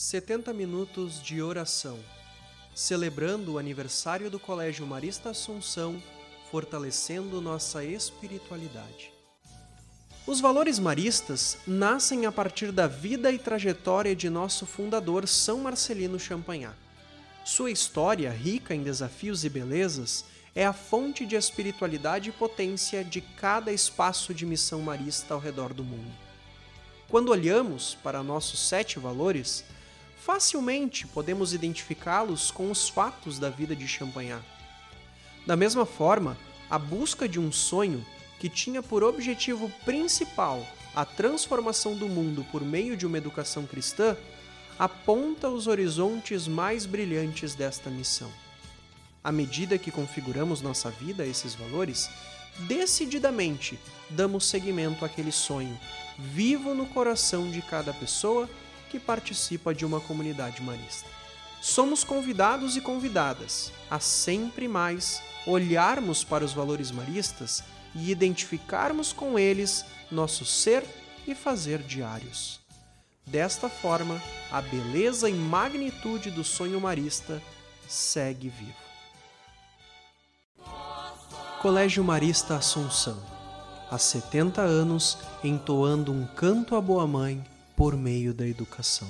70 minutos de oração, celebrando o aniversário do Colégio Marista Assunção, fortalecendo nossa espiritualidade. Os valores maristas nascem a partir da vida e trajetória de nosso fundador São Marcelino Champagnat. Sua história, rica em desafios e belezas, é a fonte de espiritualidade e potência de cada espaço de missão marista ao redor do mundo. Quando olhamos para nossos sete valores, facilmente podemos identificá-los com os fatos da vida de Champagnat. Da mesma forma, a busca de um sonho que tinha por objetivo principal a transformação do mundo por meio de uma educação cristã aponta os horizontes mais brilhantes desta missão. À medida que configuramos nossa vida a esses valores, decididamente damos seguimento àquele sonho, vivo no coração de cada pessoa que participa de uma comunidade marista. Somos convidados e convidadas a sempre mais olharmos para os valores maristas e identificarmos com eles nosso ser e fazer diários. Desta forma, a beleza e magnitude do sonho marista segue vivo. Colégio Marista Assunção, há 70 anos entoando um canto à boa mãe por meio da educação.